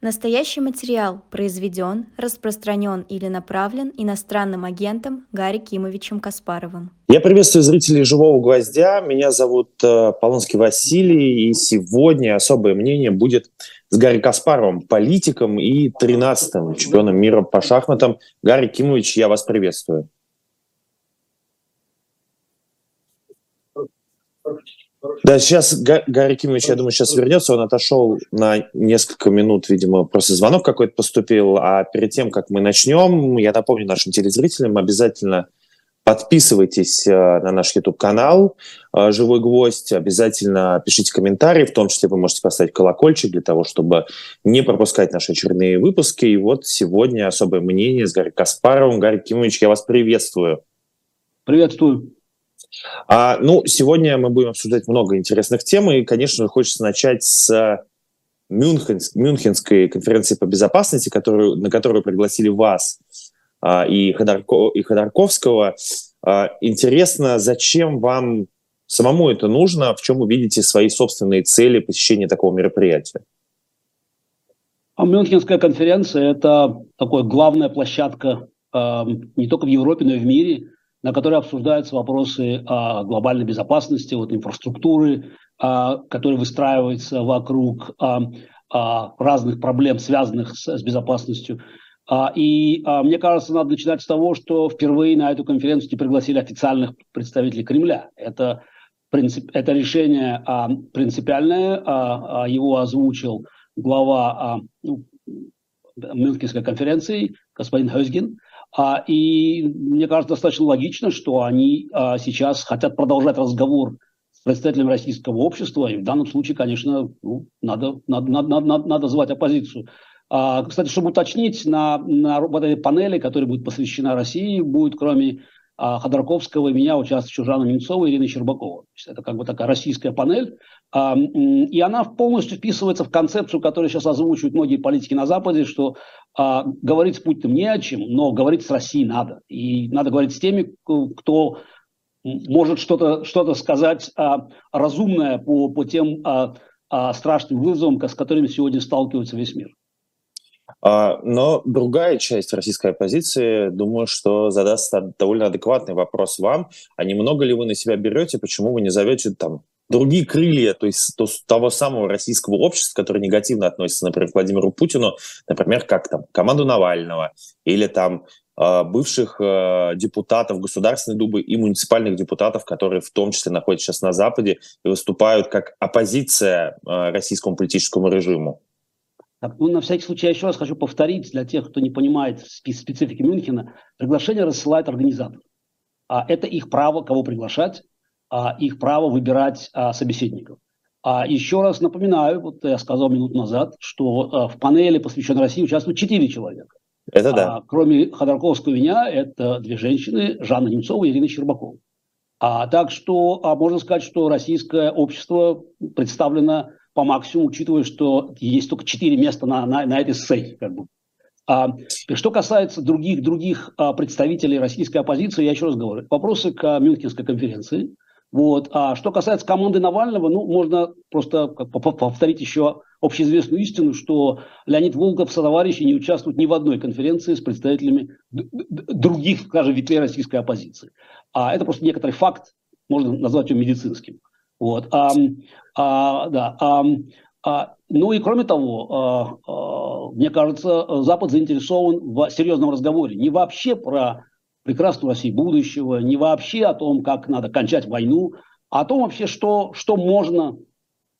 Настоящий материал произведен, распространен или направлен иностранным агентом Гарри Кимовичем Каспаровым. Я приветствую зрителей «Живого гвоздя». Меня зовут э, Полонский Василий, и сегодня особое мнение будет с Гарри Каспаровым, политиком и 13-м чемпионом мира по шахматам. Гарри Кимович, я вас приветствую. Да, сейчас Гарри Кимович, я думаю, сейчас вернется. Он отошел на несколько минут, видимо, просто звонок какой-то поступил. А перед тем, как мы начнем, я напомню нашим телезрителям, обязательно подписывайтесь э, на наш YouTube-канал э, «Живой гвоздь», обязательно пишите комментарии, в том числе вы можете поставить колокольчик для того, чтобы не пропускать наши очередные выпуски. И вот сегодня особое мнение с Гарри Каспаровым. Гарри Кимович, я вас приветствую. Приветствую. А, ну, сегодня мы будем обсуждать много интересных тем, и, конечно хочется начать с Мюнхен, Мюнхенской конференции по безопасности, которую, на которую пригласили вас а, и, Ходорко, и Ходорковского. А, интересно, зачем вам самому это нужно, в чем вы видите свои собственные цели посещения такого мероприятия? А Мюнхенская конференция – это такая главная площадка э, не только в Европе, но и в мире – на которой обсуждаются вопросы а, глобальной безопасности, вот, инфраструктуры, а, которая выстраивается вокруг а, а, разных проблем, связанных с, с безопасностью. А, и а, мне кажется, надо начинать с того, что впервые на эту конференцию пригласили официальных представителей Кремля. Это, принцип, это решение а, принципиальное, а, а, его озвучил глава а, ну, Мюнхенской конференции господин Хойзген. А, и мне кажется, достаточно логично, что они а, сейчас хотят продолжать разговор с представителями российского общества. И в данном случае, конечно, ну, надо, надо, надо, надо, надо звать оппозицию. А, кстати, чтобы уточнить, на, на вот этой панели, которая будет посвящена России, будет кроме Ходорковского и меня участвует еще Жанна Немцова и Ирина Щербакова. Это как бы такая российская панель. А, и она полностью вписывается в концепцию, которую сейчас озвучивают многие политики на Западе, что а, говорить с Путиным не о чем, но говорить с Россией надо. И надо говорить с теми, кто может что-то что сказать разумное по, по тем страшным вызовам, с которыми сегодня сталкивается весь мир. А, но другая часть российской оппозиции, думаю, что задаст довольно адекватный вопрос вам. А немного ли вы на себя берете, почему вы не зовете там другие крылья, то есть то, того самого российского общества, которое негативно относится, например, к Владимиру Путину, например, как там команду Навального или там а, бывших э, депутатов Государственной Думы и муниципальных депутатов, которые в том числе находятся сейчас на Западе и выступают как оппозиция российскому политическому режиму. Ну, на всякий случай я еще раз хочу повторить для тех, кто не понимает специфики Мюнхена. Приглашение рассылает организатор. А это их право, кого приглашать, а их право выбирать а, собеседников. А еще раз напоминаю, вот я сказал минут назад, что а, в панели, посвященной России, участвуют четыре человека. Это да. А, кроме Ходорковского и меня, это две женщины, Жанна Немцова и Ирина Щербакова. А, так что а, можно сказать, что российское общество представлено по максимуму, учитывая, что есть только четыре места на, на, на этой сцене. Как бы. а, что касается других, других а, представителей российской оппозиции, я еще раз говорю, вопросы к Мюнхенской конференции. Вот. А что касается команды Навального, ну, можно просто повторить еще общеизвестную истину, что Леонид Волков со товарищи не участвуют ни в одной конференции с представителями других, скажем, ветвей российской оппозиции. А это просто некоторый факт, можно назвать его медицинским. Вот. А, а, да, а, а, ну и кроме того, а, а, мне кажется, Запад заинтересован в серьезном разговоре не вообще про прекрасную Россию будущего, не вообще о том, как надо кончать войну, а о том вообще, что, что можно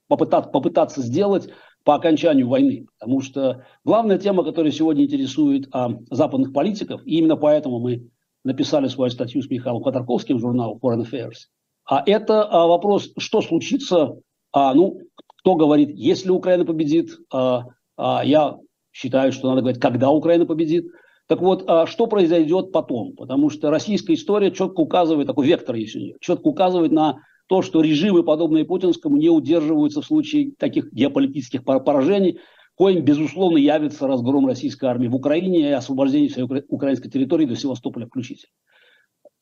попытаться, попытаться сделать по окончанию войны. Потому что главная тема, которая сегодня интересует а, западных политиков, и именно поэтому мы написали свою статью с Михаилом Ходорковским в журнал Foreign Affairs, а это а, вопрос, что случится, а, ну, кто говорит, если Украина победит, а, а, я считаю, что надо говорить, когда Украина победит. Так вот, а, что произойдет потом? Потому что российская история четко указывает, такой вектор есть у нее, четко указывает на то, что режимы, подобные путинскому, не удерживаются в случае таких геополитических поражений, коим, безусловно, явится разгром российской армии в Украине и освобождение всей украинской территории до Севастополя включительно.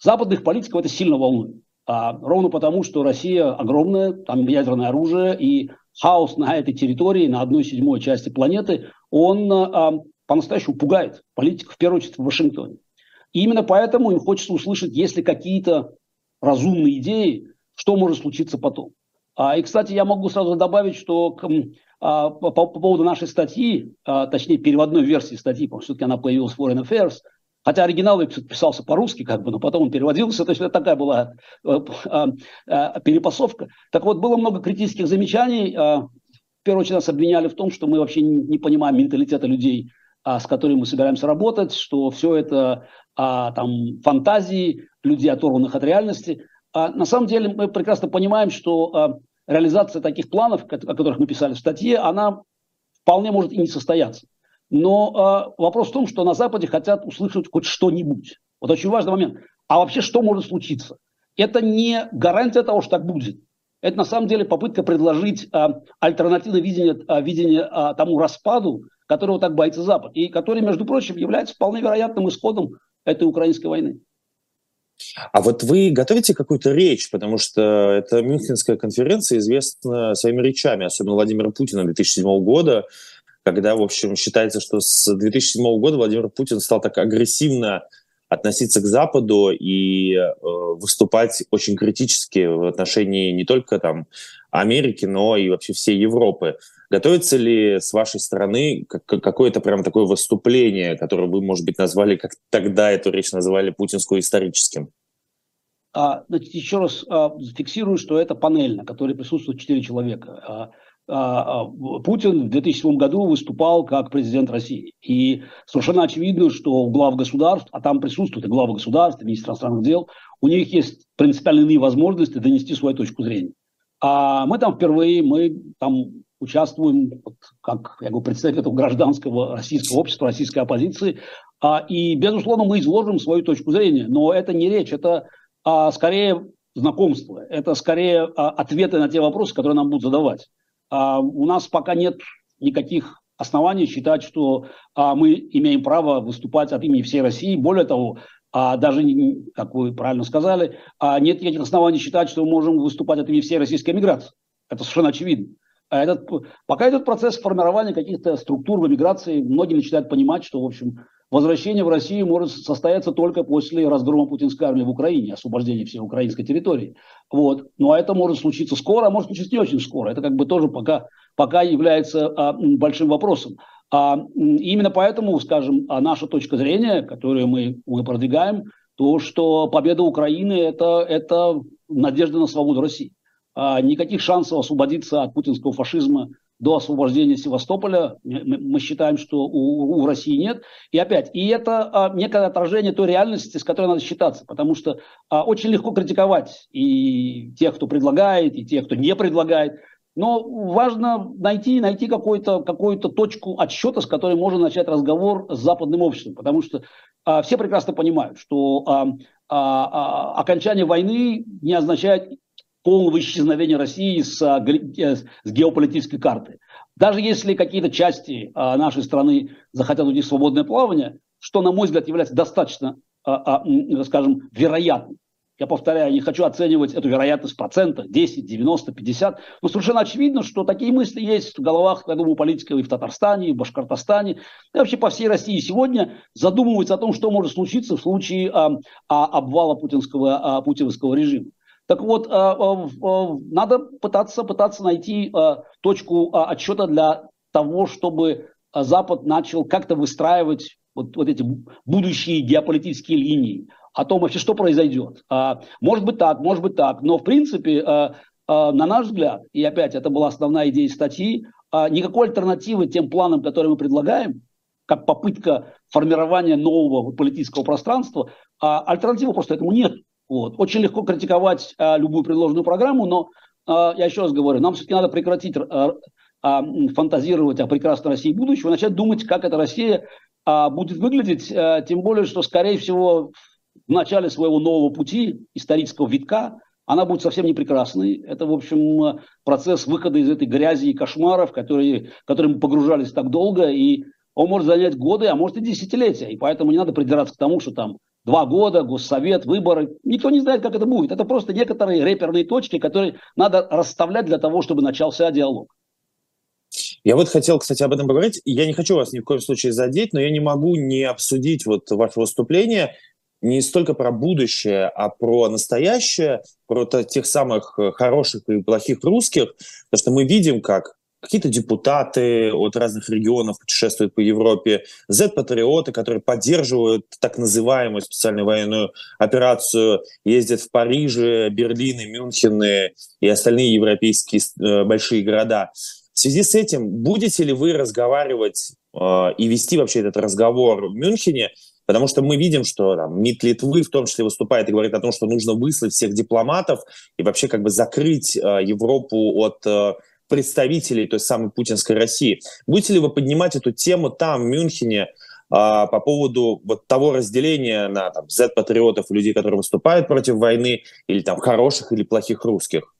Западных политиков это сильно волнует. А, ровно потому, что Россия огромная, там ядерное оружие, и хаос на этой территории, на одной седьмой части планеты, он э, по-настоящему пугает политиков, в первую очередь в Вашингтоне. И именно поэтому им хочется услышать, есть ли какие-то разумные идеи, что может случиться потом. А, и, кстати, я могу сразу добавить, что к, а, по, по поводу нашей статьи, а, точнее, переводной версии статьи, потому что все-таки она появилась в Foreign Affairs, хотя оригинал писался по-русски, как бы, но потом он переводился, то есть это такая была а, а, перепасовка. Так вот, было много критических замечаний. А, в первую очередь нас обвиняли в том, что мы вообще не, понимаем менталитета людей, а, с которыми мы собираемся работать, что все это там фантазии, людей, оторванных от реальности. А на самом деле мы прекрасно понимаем, что реализация таких планов, о которых мы писали в статье, она вполне может и не состояться. Но а, вопрос в том, что на Западе хотят услышать хоть что-нибудь. Вот очень важный момент. А вообще что может случиться? Это не гарантия того, что так будет. Это на самом деле попытка предложить а, альтернативное видение, а, видение а, тому распаду, которого так боится Запад, и который, между прочим, является вполне вероятным исходом этой украинской войны. А вот вы готовите какую-то речь, потому что эта Мюнхенская конференция известна своими речами, особенно Владимира Путина 2007 года, когда, в общем, считается, что с 2007 года Владимир Путин стал так агрессивно относиться к Западу и э, выступать очень критически в отношении не только там Америки, но и вообще всей Европы. Готовится ли с вашей стороны какое-то прям такое выступление, которое вы, может быть, назвали, как тогда эту речь назвали путинскую историческим? А, значит, еще раз а, зафиксирую, что это панель, на которой присутствуют четыре человека. А, Путин в 2007 году выступал как президент России. И совершенно очевидно, что глав государств, а там присутствуют и главы государств, и министр иностранных дел, у них есть принципиально иные возможности донести свою точку зрения. А мы там впервые, мы там участвуем вот, как я говорю, представитель этого гражданского российского общества, российской оппозиции. А, и, безусловно, мы изложим свою точку зрения. Но это не речь, это а, скорее знакомство, это скорее а, ответы на те вопросы, которые нам будут задавать. А, у нас пока нет никаких оснований считать, что а, мы имеем право выступать от имени всей России. Более того, а даже, как вы правильно сказали, нет никаких оснований считать, что мы можем выступать от имени всей российской миграции. Это совершенно очевидно. А этот, пока идет процесс формирования каких-то структур в эмиграции, многие начинают понимать, что, в общем, возвращение в Россию может состояться только после разгрома путинской армии в Украине, освобождения всей украинской территории. Вот. Ну а это может случиться скоро, а может случиться не очень скоро. Это как бы тоже пока, пока является а, большим вопросом. А, именно поэтому, скажем, а наша точка зрения, которую мы, мы продвигаем, то, что победа Украины это, – это надежда на свободу России. А, никаких шансов освободиться от путинского фашизма до освобождения Севастополя мы считаем, что у, у России нет. И опять, и это а, некое отражение той реальности, с которой надо считаться, потому что а, очень легко критиковать и тех, кто предлагает, и тех, кто не предлагает. Но важно найти, найти какую-то какую точку отсчета, с которой можно начать разговор с западным обществом, потому что а, все прекрасно понимают, что а, а, а, окончание войны не означает полного исчезновения России с, э, с геополитической карты. Даже если какие-то части а, нашей страны захотят уйти в свободное плавание, что, на мой взгляд, является достаточно, скажем, вероятным, я повторяю, не хочу оценивать эту вероятность в процентах, 10, 90, 50. Но совершенно очевидно, что такие мысли есть в головах, я думаю, политиков и в Татарстане, и в Башкортостане, и вообще по всей России сегодня задумываются о том, что может случиться в случае а, а, обвала путинского, а, путинского режима. Так вот, а, а, а, надо пытаться, пытаться найти точку отсчета для того, чтобы Запад начал как-то выстраивать вот, вот эти будущие геополитические линии о том вообще, что произойдет. Может быть так, может быть так, но в принципе, на наш взгляд, и опять это была основная идея статьи, никакой альтернативы тем планам, которые мы предлагаем, как попытка формирования нового политического пространства, альтернативы просто этому нет. Вот. Очень легко критиковать любую предложенную программу, но я еще раз говорю, нам все-таки надо прекратить фантазировать о прекрасной России будущего, начать думать, как эта Россия будет выглядеть, тем более, что, скорее всего, в начале своего нового пути, исторического витка, она будет совсем не прекрасной. Это, в общем, процесс выхода из этой грязи и кошмаров, которые, которые мы погружались так долго, и он может занять годы, а может и десятилетия. И поэтому не надо придираться к тому, что там два года, госсовет, выборы. Никто не знает, как это будет. Это просто некоторые реперные точки, которые надо расставлять для того, чтобы начался диалог. Я вот хотел, кстати, об этом поговорить. Я не хочу вас ни в коем случае задеть, но я не могу не обсудить вот ваше выступление не столько про будущее, а про настоящее, про тех самых хороших и плохих русских, потому что мы видим, как какие-то депутаты от разных регионов путешествуют по Европе, Z-патриоты, которые поддерживают так называемую специальную военную операцию, ездят в Париже, Берлин, Мюнхен и остальные европейские э, большие города. В связи с этим, будете ли вы разговаривать э, и вести вообще этот разговор в Мюнхене? Потому что мы видим, что там, МИД Литвы в том числе выступает и говорит о том, что нужно выслать всех дипломатов и вообще как бы закрыть э, Европу от э, представителей той самой путинской России. Будете ли вы поднимать эту тему там, в Мюнхене, э, по поводу вот того разделения на там, Z-патриотов, людей, которые выступают против войны, или там хороших или плохих русских?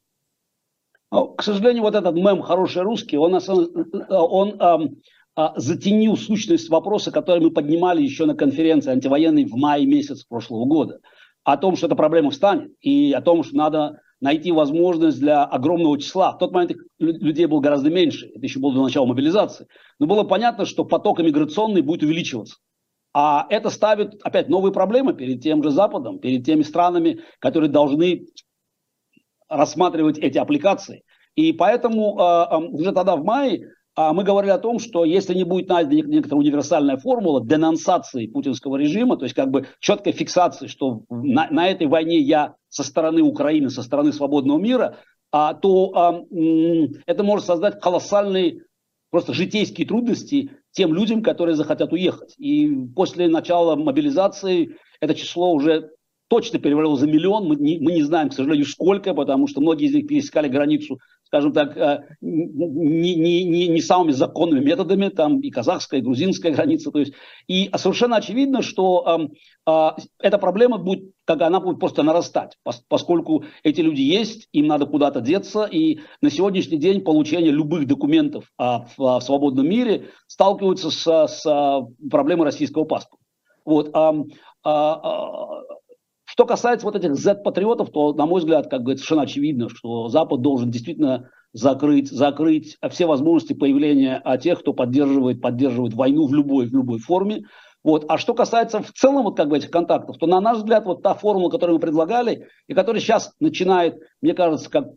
Ну, к сожалению, вот этот мем «хороший русский», он, он эм, затенил сущность вопроса, который мы поднимали еще на конференции антивоенной в мае месяц прошлого года. О том, что эта проблема встанет, и о том, что надо найти возможность для огромного числа. В тот момент людей было гораздо меньше, это еще было до начала мобилизации. Но было понятно, что поток иммиграционный будет увеличиваться. А это ставит опять новые проблемы перед тем же Западом, перед теми странами, которые должны рассматривать эти аппликации. И поэтому э, уже тогда в мае э, мы говорили о том, что если не будет найдена некоторая универсальная формула денонсации путинского режима, то есть как бы четкой фиксации, что на, на этой войне я со стороны Украины, со стороны свободного мира, а, то э, это может создать колоссальные просто житейские трудности тем людям, которые захотят уехать. И после начала мобилизации это число уже точно перевалил за миллион. Мы не, мы не знаем, к сожалению, сколько, потому что многие из них пересекали границу, скажем так, э, не, не, не, не самыми законными методами, там и казахская, и грузинская граница. То есть, и совершенно очевидно, что э, э, эта проблема будет, как она будет просто нарастать, поскольку эти люди есть, им надо куда-то деться, и на сегодняшний день получение любых документов э, в, в свободном мире сталкиваются с, с проблемой российского паспорта. Вот, а, а, что касается вот этих Z-патриотов, то, на мой взгляд, как бы совершенно очевидно, что Запад должен действительно закрыть, закрыть все возможности появления а, тех, кто поддерживает, поддерживает войну в любой, в любой форме. Вот. А что касается в целом вот как бы этих контактов, то на наш взгляд вот та формула, которую мы предлагали, и которая сейчас начинает, мне кажется, как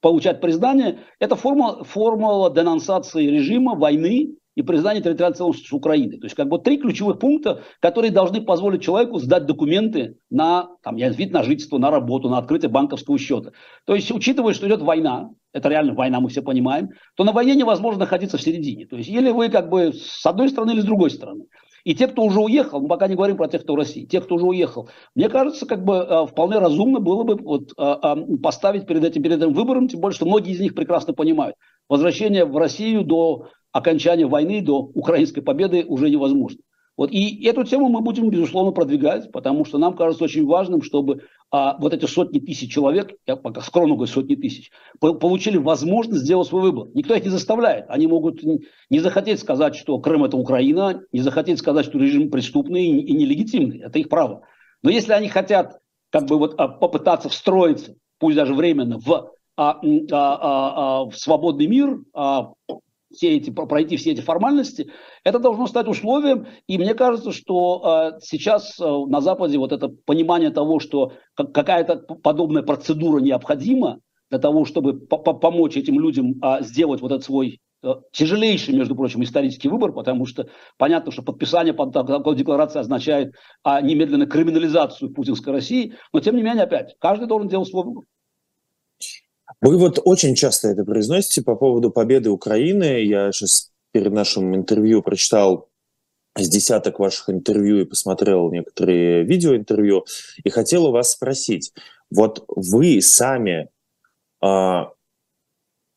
получать признание, это формула, формула денонсации режима, войны, и признание территориальной целостности Украины. То есть как бы три ключевых пункта, которые должны позволить человеку сдать документы на там, вид на жительство, на работу, на открытие банковского счета. То есть учитывая, что идет война, это реально война, мы все понимаем, то на войне невозможно находиться в середине. То есть или вы как бы с одной стороны или с другой стороны. И те, кто уже уехал, мы пока не говорим про тех, кто в России, те, кто уже уехал, мне кажется, как бы э, вполне разумно было бы вот, э, э, поставить перед этим, перед этим выбором, тем более, что многие из них прекрасно понимают. Возвращение в Россию до окончания войны, до украинской победы уже невозможно. Вот, и эту тему мы будем, безусловно, продвигать, потому что нам кажется очень важным, чтобы а, вот эти сотни тысяч человек, я пока скромно говорю сотни тысяч, получили возможность сделать свой выбор. Никто их не заставляет. Они могут не захотеть сказать, что Крым – это Украина, не захотеть сказать, что режим преступный и нелегитимный. Это их право. Но если они хотят как бы вот а, попытаться встроиться, пусть даже временно, в, а, а, а, а, в свободный мир, а, все эти, пройти все эти формальности, это должно стать условием. И мне кажется, что э, сейчас э, на Западе вот это понимание того, что какая-то подобная процедура необходима для того, чтобы помочь этим людям э, сделать вот этот свой э, тяжелейший, между прочим, исторический выбор, потому что понятно, что подписание под такой декларации означает а, немедленно криминализацию путинской России, но тем не менее, опять, каждый должен делать свой выбор. Вы вот очень часто это произносите по поводу победы Украины. Я сейчас перед нашим интервью прочитал с десяток ваших интервью и посмотрел некоторые видеоинтервью, и хотел у вас спросить, вот вы сами а,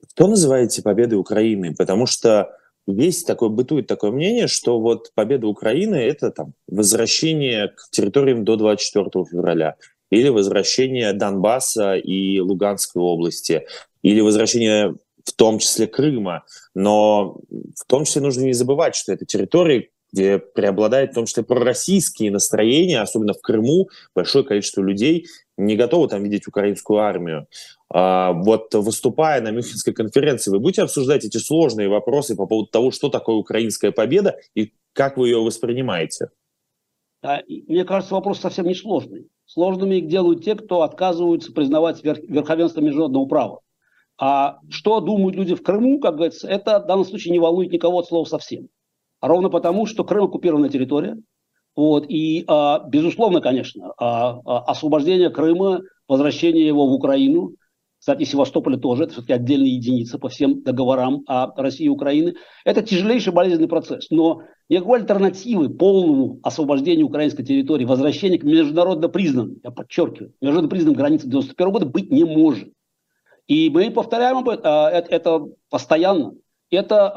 что называете победой Украины? Потому что есть такое, бытует такое мнение, что вот победа Украины – это там возвращение к территориям до 24 февраля или возвращение Донбасса и Луганской области, или возвращение в том числе Крыма. Но в том числе нужно не забывать, что это территории, где преобладает в том числе пророссийские настроения, особенно в Крыму, большое количество людей не готовы там видеть украинскую армию. А, вот выступая на Мюнхенской конференции, вы будете обсуждать эти сложные вопросы по поводу того, что такое украинская победа и как вы ее воспринимаете? Мне кажется, вопрос совсем не сложный. Сложными их делают те, кто отказываются признавать верховенство международного права. А что думают люди в Крыму, как говорится, это в данном случае не волнует никого от слова совсем. Ровно потому, что Крым оккупированная территория. Вот, и, а, безусловно, конечно, а, а, освобождение Крыма, возвращение его в Украину, кстати, Севастополя тоже, это все-таки отдельная единица по всем договорам о России и Украины, это тяжелейший болезненный процесс. Но никакой альтернативы полному освобождению украинской территории, возвращению к международно признанным, я подчеркиваю, международно признанным границам 91 года быть не может. И мы повторяем об этом, это постоянно. Это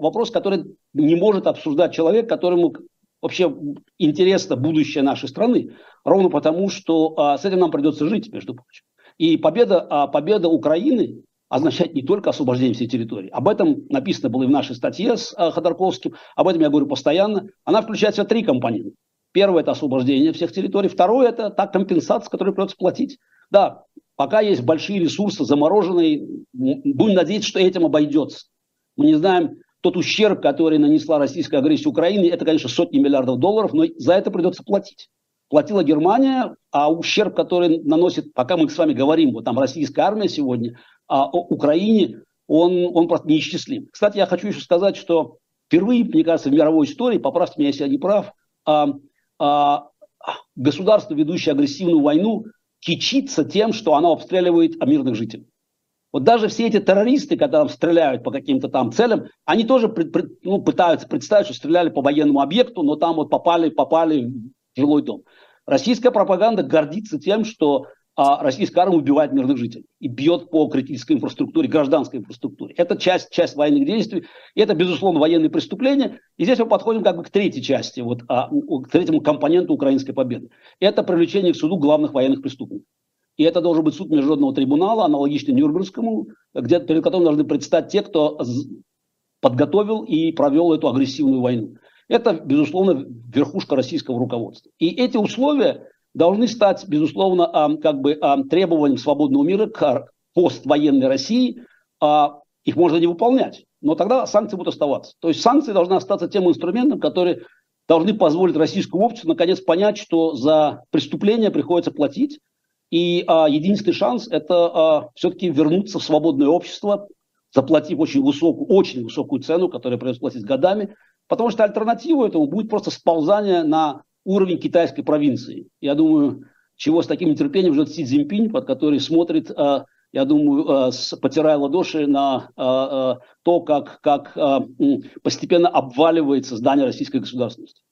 вопрос, который не может обсуждать человек, которому вообще интересно будущее нашей страны, ровно потому, что с этим нам придется жить, между прочим. И победа, а, победа Украины означает не только освобождение всей территории. Об этом написано было и в нашей статье с а, Ходорковским, об этом я говорю постоянно. Она включает в себя три компонента. Первое – это освобождение всех территорий. Второе – это та компенсация, которую придется платить. Да, пока есть большие ресурсы замороженные, будем надеяться, что этим обойдется. Мы не знаем, тот ущерб, который нанесла российская агрессия Украине, это, конечно, сотни миллиардов долларов, но за это придется платить. Платила Германия, а ущерб, который наносит, пока мы с вами говорим, вот там российская армия сегодня, а о Украине, он, он просто неисчислим. Кстати, я хочу еще сказать, что впервые, мне кажется, в мировой истории, поправьте меня, если я не прав, а, а, государство, ведущее агрессивную войну, кичится тем, что оно обстреливает мирных жителей. Вот даже все эти террористы, когда там стреляют по каким-то там целям, они тоже пред, пред, ну, пытаются представить, что стреляли по военному объекту, но там вот попали, попали жилой дом. Российская пропаганда гордится тем, что а, российская армия убивает мирных жителей и бьет по критической инфраструктуре, гражданской инфраструктуре. Это часть, часть военных действий, и это, безусловно, военные преступления. И здесь мы подходим как бы к третьей части, вот, а, к третьему компоненту украинской победы. Это привлечение к суду главных военных преступников. И это должен быть суд международного трибунала, аналогичный Нюрнбергскому, где, перед которым должны предстать те, кто подготовил и провел эту агрессивную войну. Это, безусловно, верхушка российского руководства. И эти условия должны стать, безусловно, как бы требованием свободного мира к поствоенной России. А их можно не выполнять, но тогда санкции будут оставаться. То есть санкции должны остаться тем инструментом, который должны позволить российскому обществу наконец понять, что за преступления приходится платить, и а, единственный шанс – это а, все-таки вернуться в свободное общество, заплатив очень высокую, очень высокую цену, которую придется платить годами, потому что альтернатива этому будет просто сползание на уровень китайской провинции. Я думаю, чего с таким нетерпением ждет Си Цзиньпинь, под который смотрит, а, я думаю, с, потирая ладоши на а, то, как, как постепенно обваливается здание российской государственности.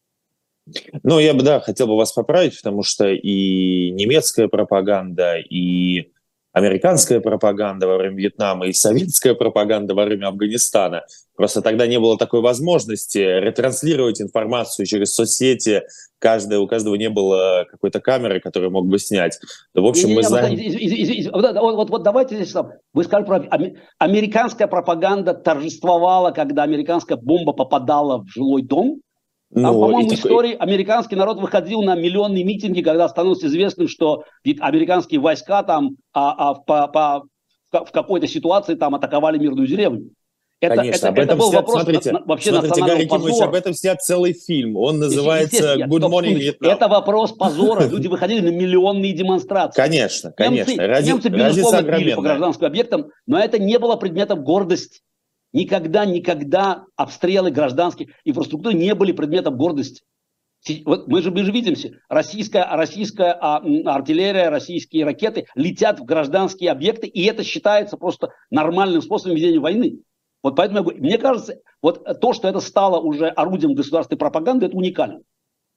Ну, я бы, да, хотел бы вас поправить, потому что и немецкая пропаганда, и американская пропаганда во время Вьетнама, и советская пропаганда во время Афганистана. Просто тогда не было такой возможности ретранслировать информацию через соцсети. Каждый, у каждого не было какой-то камеры, которую мог бы снять. Да, в общем, не, мы не, знаем... Вот, вот, вот, вот давайте здесь... Вы сказали про... Американская пропаганда торжествовала, когда американская бомба попадала в жилой дом, там, ну, по-моему, такой... истории американский народ выходил на миллионные митинги, когда становилось известным, что американские войска там а, а, по, по, в какой-то ситуации там атаковали мирную деревню. Это, Конечно, это, об этом это был снят, вопрос смотрите, на, вообще смотрите, Гарри Кимович, об этом снят целый фильм. Он называется Good Morning Vietnam. Это вопрос позора. Люди выходили на миллионные демонстрации. Конечно, конечно. Немцы, Ради, немцы безусловно, били по гражданским объектам, но это не было предметом гордости. Никогда, никогда обстрелы гражданских инфраструктуры не были предметом гордости. Вот мы же, мы же видимся, российская, российская а, артиллерия, российские ракеты летят в гражданские объекты, и это считается просто нормальным способом ведения войны. Вот поэтому я говорю, мне кажется, вот то, что это стало уже орудием государственной пропаганды, это уникально.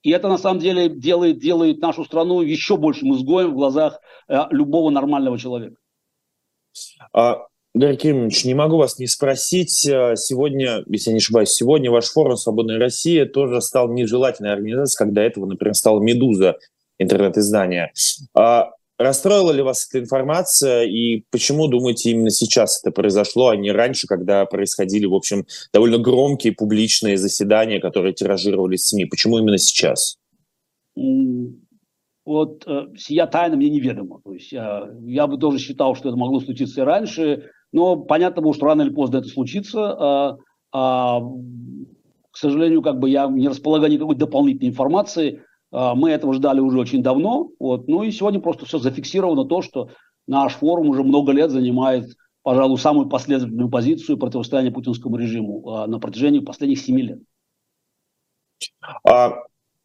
И это на самом деле делает, делает нашу страну еще большим изгоем в глазах э, любого нормального человека. А, Гарри Кремович, не могу вас не спросить. Э, сегодня, если я не ошибаюсь, сегодня ваш форум «Свободная Россия» тоже стал нежелательной организацией, когда этого, например, стала «Медуза», интернет-издание. А расстроила ли вас эта информация и почему, думаете, именно сейчас это произошло, а не раньше, когда происходили, в общем, довольно громкие публичные заседания, которые тиражировались в СМИ? Почему именно сейчас? Вот э, сия тайна мне неведома. То есть я, я бы тоже считал, что это могло случиться и раньше, но понятно было, что рано или поздно это случится. А, а, к сожалению, как бы я не располагаю никакой дополнительной информации. А, мы этого ждали уже очень давно. Вот. Ну и сегодня просто все зафиксировано то, что наш форум уже много лет занимает, пожалуй, самую последовательную позицию противостояния путинскому режиму а, на протяжении последних семи лет.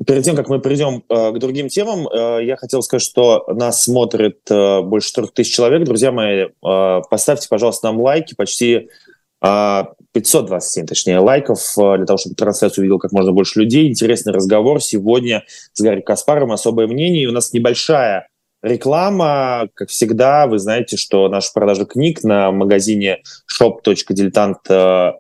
Перед тем, как мы перейдем э, к другим темам, э, я хотел сказать, что нас смотрит э, больше 4 тысяч человек. Друзья мои, э, поставьте, пожалуйста, нам лайки. Почти 527, точнее, лайков э, для того, чтобы трансляцию увидел как можно больше людей. Интересный разговор сегодня с Гарри Каспаром. Особое мнение. И у нас небольшая реклама. Как всегда, вы знаете, что наша продажа книг на магазине shop.diletant э, э,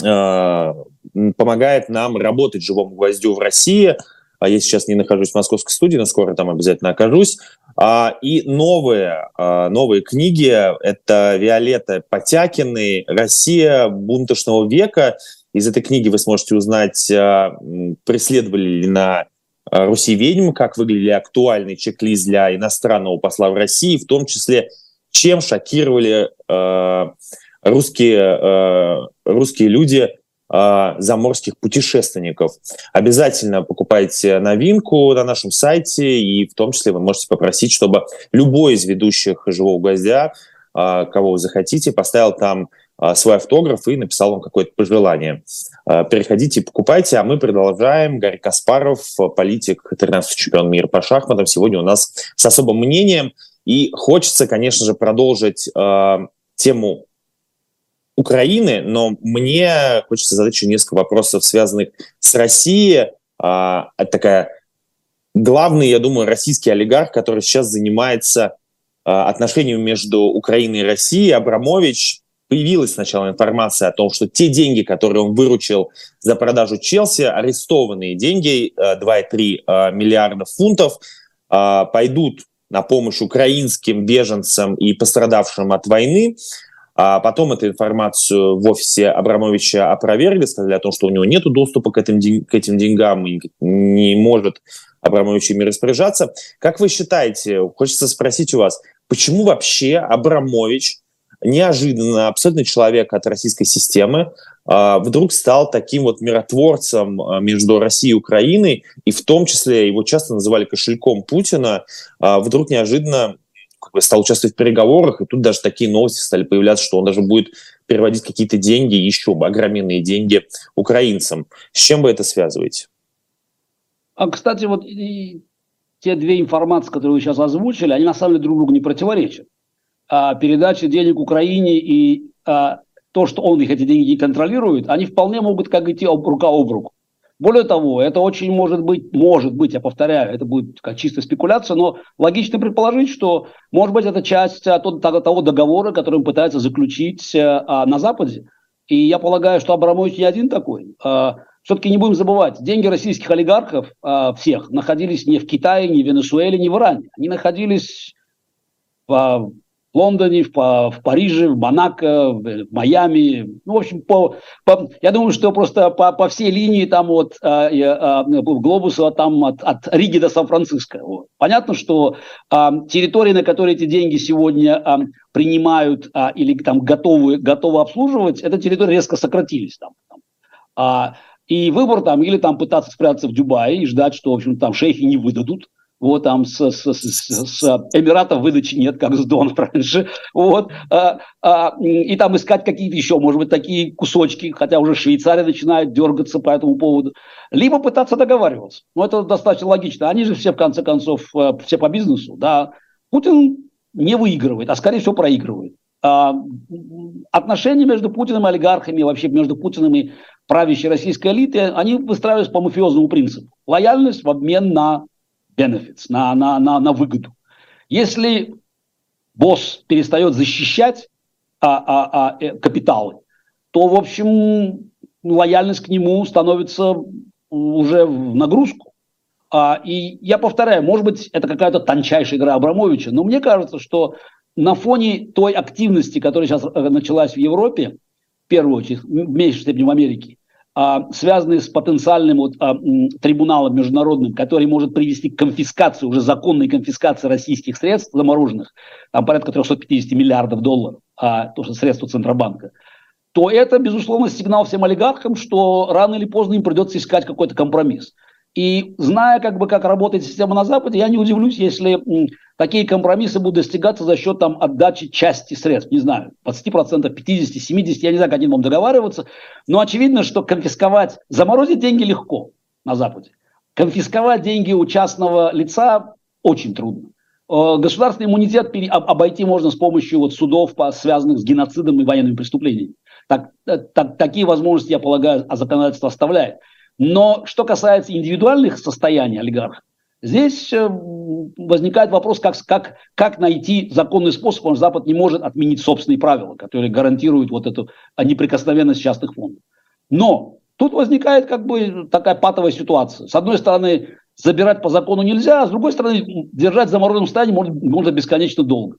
помогает нам работать живому гвоздю в России. А я сейчас не нахожусь в московской студии, но скоро там обязательно окажусь. А, и новые, а, новые книги – это Виолетта Потякины «Россия бунтошного века». Из этой книги вы сможете узнать, а, преследовали ли на Руси ведьм, как выглядели актуальный чек-лист для иностранного посла в России, в том числе, чем шокировали русские, русские люди э, заморских путешественников. Обязательно покупайте новинку на нашем сайте, и в том числе вы можете попросить, чтобы любой из ведущих «Живого гвоздя», э, кого вы захотите, поставил там э, свой автограф и написал вам какое-то пожелание. Э, переходите и покупайте, а мы продолжаем. Гарри Каспаров, политик, 13 чемпион мира по шахматам, сегодня у нас с особым мнением. И хочется, конечно же, продолжить э, тему Украины, но мне хочется задать еще несколько вопросов, связанных с Россией. А, такая главный, я думаю, российский олигарх, который сейчас занимается а, отношениями между Украиной и Россией, Абрамович. Появилась сначала информация о том, что те деньги, которые он выручил за продажу Челси, арестованные деньги, 2,3 а, миллиарда фунтов, а, пойдут на помощь украинским беженцам и пострадавшим от войны. А потом эту информацию в офисе Абрамовича опровергли, сказали о том, что у него нет доступа к этим, к этим деньгам и не может Абрамович ими распоряжаться. Как вы считаете, хочется спросить у вас, почему вообще Абрамович, неожиданно абсолютно человек от российской системы, а, вдруг стал таким вот миротворцем а, между Россией и Украиной, и в том числе его часто называли кошельком Путина, вдруг неожиданно как бы стал участвовать в переговорах, и тут даже такие новости стали появляться, что он даже будет переводить какие-то деньги, еще огроменные деньги украинцам. С чем вы это связываете? А, кстати, вот и те две информации, которые вы сейчас озвучили, они на самом деле друг другу не противоречат. А, передача денег Украине и а, то, что он их эти деньги контролирует, они вполне могут как идти об, рука об руку. Более того, это очень может быть, может быть, я повторяю, это будет как чистая спекуляция, но логично предположить, что, может быть, это часть а, того договора, который он пытается заключить а, на Западе. И я полагаю, что Абрамович не один такой. А, все-таки не будем забывать, деньги российских олигархов всех находились не в Китае, не в Венесуэле, не в Иране. Они находились в Лондоне, в, в Париже, в Монако, в Майами. Ну, в общем, по, по, я думаю, что просто по, по всей линии там от э, э, глобуса там от, от Риги до Сан-Франциско. Вот. Понятно, что э, территории, на которые эти деньги сегодня э, принимают э, или там готовы, готовы обслуживать, эта территория резко сократились там. там. А, и выбор там или там пытаться спрятаться в Дубае и ждать, что, в общем, там шейхи не выдадут, вот там с, с, с, с Эмиратов выдачи нет, как с Дон раньше, вот, а, а, и там искать какие-то еще, может быть, такие кусочки, хотя уже Швейцария начинает дергаться по этому поводу, либо пытаться договариваться. Ну, это достаточно логично. Они же все, в конце концов, э, все по бизнесу, да. Путин не выигрывает, а скорее всего проигрывает. А, отношения между Путиным и олигархами, вообще между Путиным и правящей российской элитой, они выстраиваются по мафиозному принципу. Лояльность в обмен на benefits, на, на, на, на выгоду. Если босс перестает защищать а, а, а, э, капиталы, то, в общем, лояльность к нему становится уже в нагрузку. А, и я повторяю, может быть, это какая-то тончайшая игра Абрамовича, но мне кажется, что на фоне той активности, которая сейчас э, началась в Европе, в первую очередь, в меньшей степени в Америке, связанные с потенциальным вот, а, трибуналом международным, который может привести к конфискации, уже законной конфискации российских средств замороженных, там порядка 350 миллиардов долларов, а, то, что средства Центробанка, то это, безусловно, сигнал всем олигархам, что рано или поздно им придется искать какой-то компромисс. И зная, как бы, как работает система на Западе, я не удивлюсь, если такие компромиссы будут достигаться за счет там, отдачи части средств, не знаю, 20%, 50%, 70%, я не знаю, как они будут договариваться, но очевидно, что конфисковать, заморозить деньги легко на Западе. Конфисковать деньги у частного лица очень трудно. Э, государственный иммунитет обойти можно с помощью вот судов, связанных с геноцидом и военными преступлениями. Так, э, так, такие возможности, я полагаю, а законодательство оставляет. Но что касается индивидуальных состояний олигархов, здесь э, возникает вопрос, как, как, как найти законный способ, потому что Запад не может отменить собственные правила, которые гарантируют вот эту неприкосновенность частных фондов. Но тут возникает как бы такая патовая ситуация. С одной стороны, забирать по закону нельзя, а с другой стороны, держать в замороженном состоянии можно, можно бесконечно долго.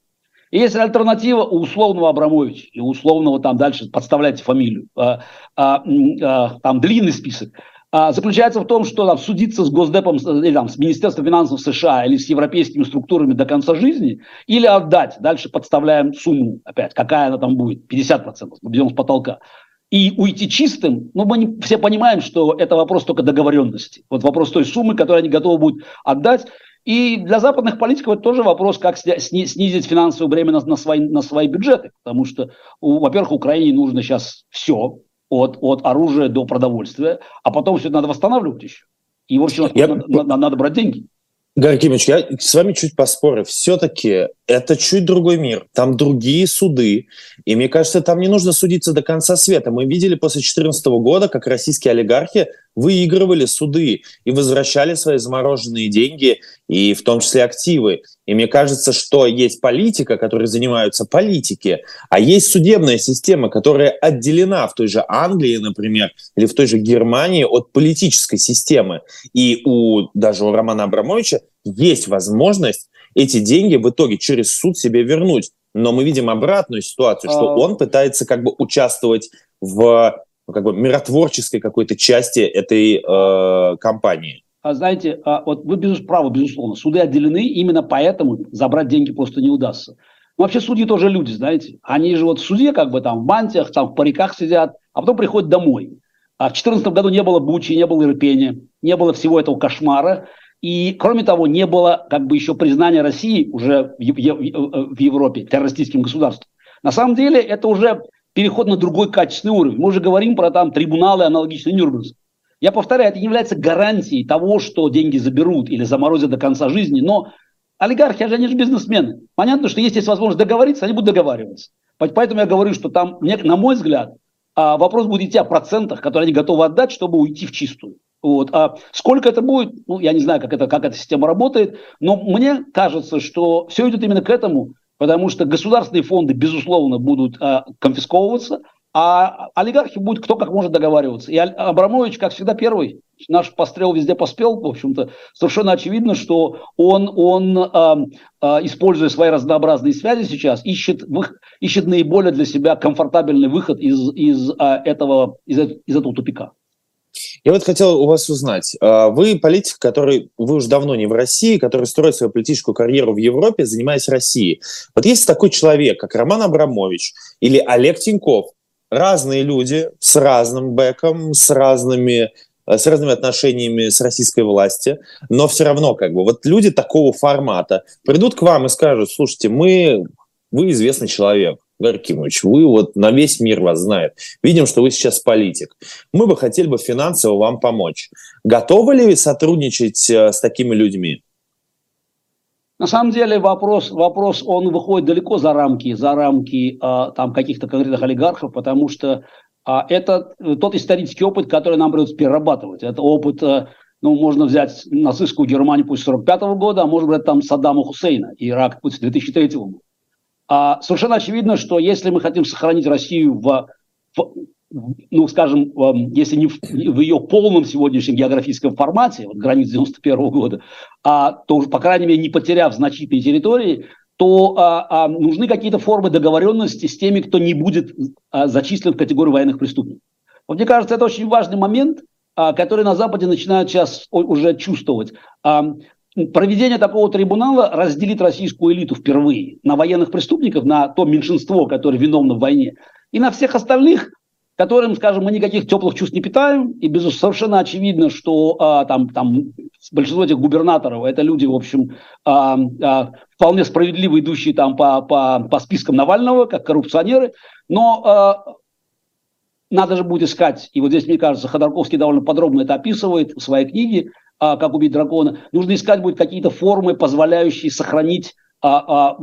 И если альтернатива у условного Абрамовича и условного там дальше подставляйте фамилию, а, а, а, там длинный список, а, заключается в том, что там, судиться с Госдепом или там, с Министерством финансов США или с европейскими структурами до конца жизни, или отдать, дальше подставляем сумму, опять, какая она там будет, 50%, берем с потолка, и уйти чистым, ну, мы не, все понимаем, что это вопрос только договоренности. Вот вопрос той суммы, которую они готовы будут отдать. И для западных политиков это тоже вопрос, как снизить финансовое бремя на, на, свои, на свои бюджеты. Потому что, во-первых, Украине нужно сейчас все, от, от оружия до продовольствия, а потом все это надо восстанавливать еще. И, в общем, Я... надо, надо, брать деньги. Гарри Кимович, я с вами чуть поспорю. Все-таки это чуть другой мир. Там другие суды. И мне кажется, там не нужно судиться до конца света. Мы видели после 2014 года, как российские олигархи выигрывали суды и возвращали свои замороженные деньги, и в том числе активы. И мне кажется, что есть политика, которой занимаются политики, а есть судебная система, которая отделена в той же Англии, например, или в той же Германии от политической системы. И у даже у Романа Абрамовича есть возможность эти деньги в итоге через суд себе вернуть. Но мы видим обратную ситуацию, что а. он пытается как бы участвовать в ну, как бы миротворческой какой-то части этой э, компании. А знаете, а вот вы без, правы, безусловно, суды отделены, именно поэтому забрать деньги просто не удастся. Но вообще судьи тоже люди, знаете. Они же вот в суде как бы там в мантиях, там в париках сидят, а потом приходят домой. А в 2014 году не было Бучи, не было Ирпения, не было всего этого кошмара. И, кроме того, не было как бы еще признания России уже в, в, в Европе террористическим государством. На самом деле это уже переход на другой качественный уровень. Мы уже говорим про там трибуналы аналогичные Нюрнбергу. Я повторяю, это не является гарантией того, что деньги заберут или заморозят до конца жизни, но олигархи, они же бизнесмены. Понятно, что если есть возможность договориться, они будут договариваться. Поэтому я говорю, что там, на мой взгляд, а, вопрос будет идти о процентах, которые они готовы отдать, чтобы уйти в чистую. Вот. А сколько это будет, ну, я не знаю, как, это, как эта система работает, но мне кажется, что все идет именно к этому, потому что государственные фонды, безусловно, будут а, конфисковываться, а олигархи будут кто как может договариваться. И Абрамович, как всегда, первый. Наш пострел везде поспел, в общем-то. Совершенно очевидно, что он, он э, э, используя свои разнообразные связи сейчас, ищет, вых, ищет наиболее для себя комфортабельный выход из, из, э, этого, из, из этого тупика. Я вот хотел у вас узнать. Вы политик, который, вы уже давно не в России, который строит свою политическую карьеру в Европе, занимаясь Россией. Вот есть такой человек, как Роман Абрамович или Олег Тиньков, разные люди с разным бэком, с разными с разными отношениями с российской властью, но все равно как бы вот люди такого формата придут к вам и скажут, слушайте, мы, вы известный человек, Гарри Кимович, вы вот на весь мир вас знает. Видим, что вы сейчас политик. Мы бы хотели бы финансово вам помочь. Готовы ли вы сотрудничать э, с такими людьми? На самом деле вопрос, вопрос он выходит далеко за рамки, за рамки э, там каких-то конкретных олигархов, потому что э, это тот исторический опыт, который нам придется перерабатывать. Это опыт, э, ну, можно взять нацистскую Германию пусть 45 -го года, а может быть там Саддама Хусейна, Ирак пусть 2003 года. А совершенно очевидно, что если мы хотим сохранить Россию в, в ну, скажем, если не в, в ее полном сегодняшнем географическом формате, вот границ 91 года, а, то, по крайней мере, не потеряв значительные территории, то а, а, нужны какие-то формы договоренности с теми, кто не будет а, зачислен в категорию военных преступников. Вот мне кажется, это очень важный момент, а, который на Западе начинают сейчас уже чувствовать. А, проведение такого трибунала разделит российскую элиту впервые на военных преступников, на то меньшинство, которое виновно в войне, и на всех остальных, которым, скажем, мы никаких теплых чувств не питаем, и безусловно совершенно очевидно, что а, там, там большинство этих губернаторов это люди, в общем, а, а, вполне справедливо идущие там по, по, по спискам Навального, как коррупционеры, но а, надо же будет искать, и вот здесь, мне кажется, Ходорковский довольно подробно это описывает в своей книге, а, как убить дракона, нужно искать будет какие-то формы, позволяющие сохранить а, а,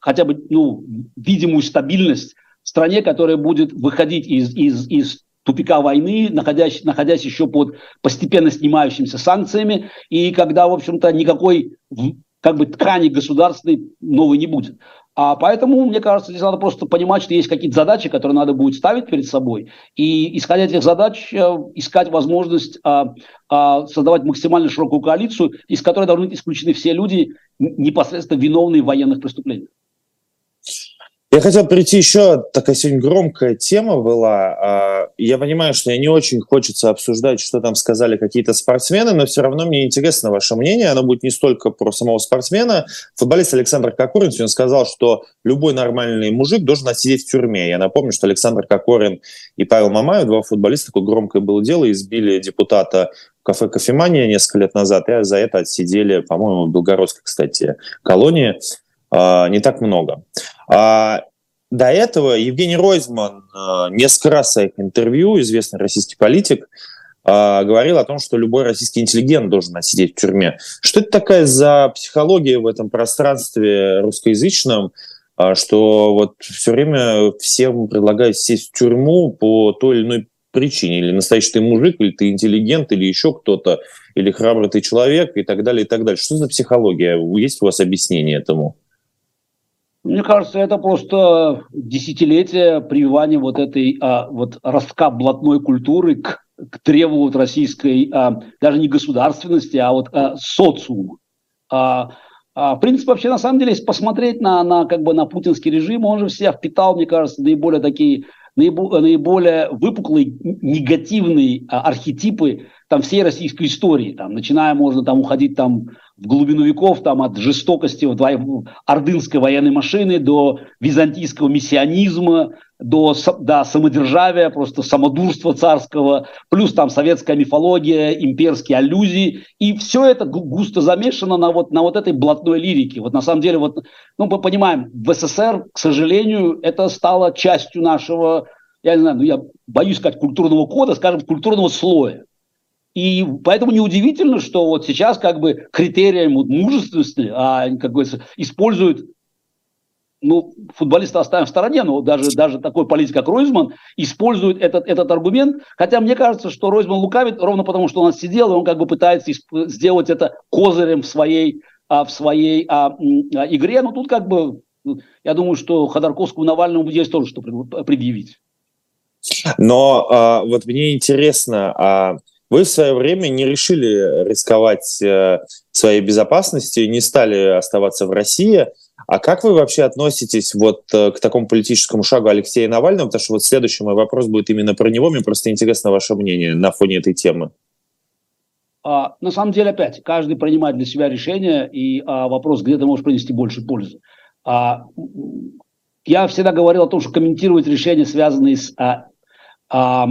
хотя бы ну, видимую стабильность стране, которая будет выходить из, из, из тупика войны, находясь, находясь еще под постепенно снимающимися санкциями, и когда, в общем-то, никакой как бы ткани государственной новой не будет. А поэтому, мне кажется, здесь надо просто понимать, что есть какие-то задачи, которые надо будет ставить перед собой, и исходя из этих задач, э, искать возможность а, а, создавать максимально широкую коалицию, из которой должны быть исключены все люди, непосредственно виновные в военных преступлениях. Я хотел прийти еще, такая сегодня громкая тема была. А, я понимаю, что я не очень хочется обсуждать, что там сказали какие-то спортсмены, но все равно мне интересно ваше мнение. Оно будет не столько про самого спортсмена. Футболист Александр Кокорин сегодня сказал, что любой нормальный мужик должен отсидеть в тюрьме. Я напомню, что Александр Кокорин и Павел Мамаев, два футболиста, такое громкое было дело, избили депутата в кафе «Кофемания» несколько лет назад, и за это отсидели, по-моему, в Белгородской, кстати, колонии. А, не так много. А, до этого Евгений Ройзман а, несколько раз в своих интервью, известный российский политик, говорил о том, что любой российский интеллигент должен сидеть в тюрьме. Что это такая за психология в этом пространстве русскоязычном, что вот все время всем предлагают сесть в тюрьму по той или иной причине. Или настоящий ты мужик, или ты интеллигент, или еще кто-то, или храбрый ты человек, и так далее, и так далее. Что за психология? Есть у вас объяснение этому? Мне кажется, это просто десятилетие прививания вот этой а, вот ростка блатной культуры к, к требу вот российской а, даже не государственности, а вот а, социума. А, а, в принципе, вообще, на самом деле, если посмотреть на, на, как бы, на путинский режим, он же себя впитал, мне кажется, наиболее такие наиболее выпуклые негативные а, архетипы там всей российской истории, там, начиная можно там уходить там в глубину веков, там от жестокости вот, ордынской военной машины до византийского миссионизма, до, до самодержавия, просто самодурства царского, плюс там советская мифология, имперские аллюзии, и все это густо замешано на вот, на вот этой блатной лирике. Вот на самом деле, вот, ну, мы понимаем, в СССР, к сожалению, это стало частью нашего, я не знаю, ну, я боюсь сказать культурного кода, скажем, культурного слоя. И поэтому неудивительно, что вот сейчас как бы критерием мужественности а, как говорится, используют ну, футболиста оставим в стороне, но даже, даже такой политик, как Ройзман, использует этот, этот аргумент. Хотя мне кажется, что Ройзман лукавит ровно потому, что он сидел, и он как бы пытается сделать это козырем в своей, а, в своей а, а, игре. Но тут как бы, я думаю, что Ходорковскому Навальному есть тоже что предъявить. Но а, вот мне интересно, а вы в свое время не решили рисковать э, своей безопасностью, не стали оставаться в России. А как вы вообще относитесь вот э, к такому политическому шагу Алексея Навального? Потому что вот следующий мой вопрос будет именно про него. Мне просто интересно ваше мнение на фоне этой темы. А, на самом деле, опять, каждый принимает для себя решение, и а, вопрос, где ты можешь принести больше пользы. А, я всегда говорил о том, что комментировать решения, связанные с а, а,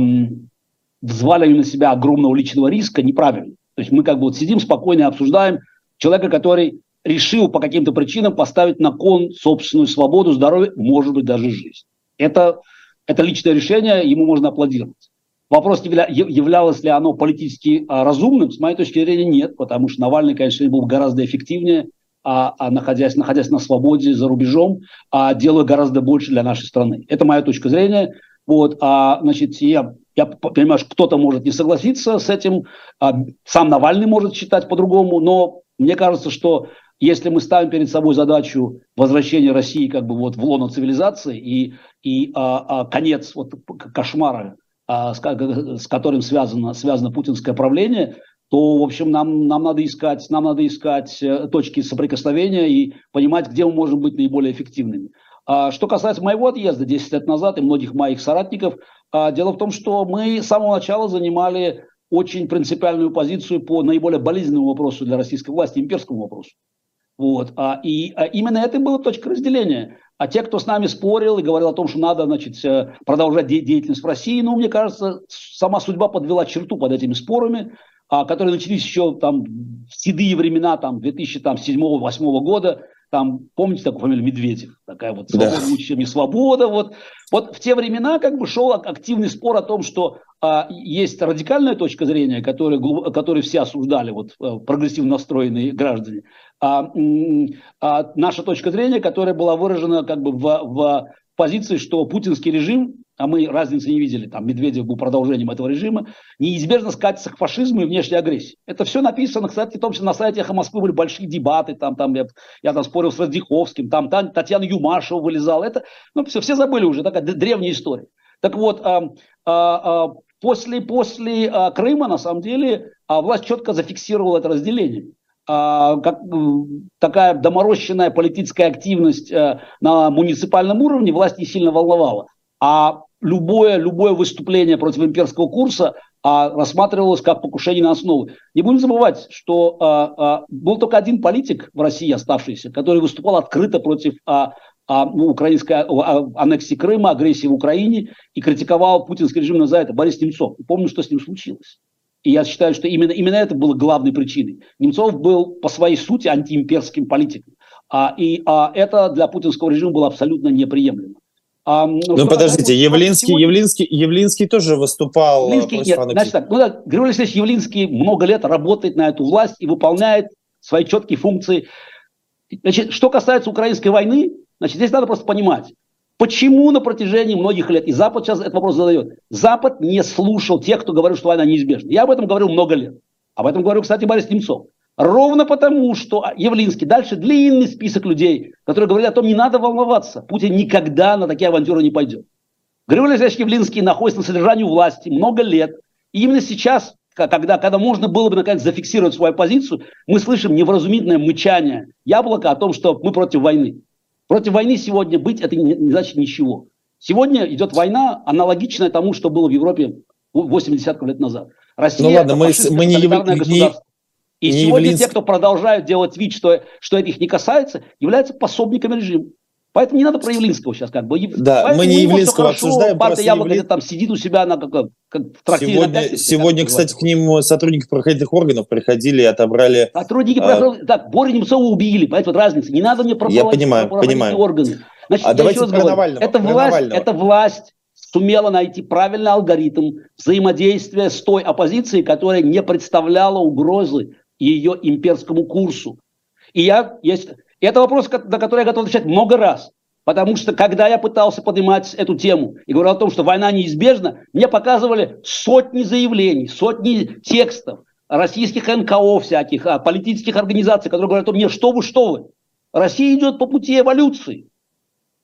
взваливаем на себя огромного личного риска, неправильно. То есть мы как бы вот сидим спокойно и обсуждаем человека, который решил по каким-то причинам поставить на кон собственную свободу, здоровье, может быть, даже жизнь. Это, это личное решение, ему можно аплодировать. Вопрос, являлось ли оно политически а, разумным, с моей точки зрения, нет, потому что Навальный, конечно, был гораздо эффективнее, а, а находясь, находясь на свободе за рубежом, а делая гораздо больше для нашей страны. Это моя точка зрения. Вот, а, значит, я я понимаю, что кто-то может не согласиться с этим, а сам Навальный может считать по-другому, но мне кажется, что если мы ставим перед собой задачу возвращения России как бы вот в лоно цивилизации и, и а, а, конец вот кошмара с, с которым связано, связано путинское правление, то, в общем, нам, нам, надо искать, нам надо искать э, точки соприкосновения и понимать, где мы можем быть наиболее эффективными. А что касается моего отъезда 10 лет назад и многих моих соратников, а, дело в том, что мы с самого начала занимали очень принципиальную позицию по наиболее болезненному вопросу для российской власти, имперскому вопросу. Вот. А, и именно это была точка разделения. А те, кто с нами спорил и говорил о том, что надо значит, э, продолжать де- деятельность в России, ну, мне кажется, сама судьба подвела черту под этими спорами которые начались еще там в седые времена, там 2007-2008 года, там, помните такую фамилию Медведев? Такая вот свобода да. не свобода. Вот. вот в те времена как бы шел активный спор о том, что а, есть радикальная точка зрения, которую, которую все осуждали, вот э, прогрессивно настроенные граждане, а, а наша точка зрения, которая была выражена как бы в, в позиции, что путинский режим а мы разницы не видели, там Медведев был продолжением этого режима, неизбежно скатится к фашизму и внешней агрессии. Это все написано, кстати, в том числе на сайте «Эхо Москвы» были большие дебаты, там, там я, я там спорил с Раздиховским, там, там Татьяна Юмашева вылезала, это, ну, все, все забыли уже, такая древняя история. Так вот, а, а, а, после, после а, Крыма, на самом деле, а, власть четко зафиксировала это разделение. А, как, такая доморощенная политическая активность а, на муниципальном уровне власть не сильно волновала. А любое, любое выступление против имперского курса а, рассматривалось как покушение на основу. Не будем забывать, что а, а, был только один политик в России оставшийся, который выступал открыто против а, а, ну, украинской а, аннексии Крыма, агрессии в Украине и критиковал путинский режим за это Борис Немцов. Помню, что с ним случилось. И я считаю, что именно, именно это было главной причиной. Немцов был по своей сути антиимперским политиком. А, и а, это для путинского режима было абсолютно неприемлемо. А, ну, ну подождите, Явлинский, сегодня... Явлинский, Явлинский тоже выступал Явлинский, нет, значит так, ну, да, Григорий Алексеевич Явлинский много лет работает на эту власть и выполняет свои четкие функции. Значит, что касается украинской войны, значит, здесь надо просто понимать, почему на протяжении многих лет, и Запад сейчас этот вопрос задает, Запад не слушал тех, кто говорил, что война неизбежна. Я об этом говорил много лет. Об этом говорил, кстати, Борис Немцов. Ровно потому, что Явлинский, дальше длинный список людей, которые говорят о том, не надо волноваться, Путин никогда на такие авантюры не пойдет. Григорий Алексеевич Явлинский находится на содержании власти много лет. И именно сейчас, когда, когда можно было бы наконец зафиксировать свою позицию, мы слышим невразумительное мычание яблока о том, что мы против войны. Против войны сегодня быть это не, не значит ничего. Сегодня идет война, аналогичная тому, что было в Европе 80 лет назад. Россия ну ладно, мы, мы не, не, и не сегодня Явлинск... те, кто продолжают делать вид, что, что это их не касается, являются пособниками режима. Поэтому не надо про Явлинского сейчас как бы. Да, Поэтому мы не Явлинского хорошо, обсуждаем. Партия Яблоко Явлин... там сидит у себя на как, как в трактире Сегодня, на пятнице, сегодня кстати, к ним сотрудники правоохранительных органов приходили и отобрали... Сотрудники а... правоохранительных... Так, Боря Немцова убили, понимаете, вот разница. Не надо мне про Я понимаю, понимаю. органы. Значит, а давайте про Навального. Это про власть, Навального. это власть сумела найти правильный алгоритм взаимодействия с той оппозицией, которая не представляла угрозы ее имперскому курсу. И я, есть, это вопрос, на который я готов отвечать много раз. Потому что когда я пытался поднимать эту тему и говорил о том, что война неизбежна, мне показывали сотни заявлений, сотни текстов российских НКО всяких, а, политических организаций, которые говорят о мне, что вы, что вы. Россия идет по пути эволюции.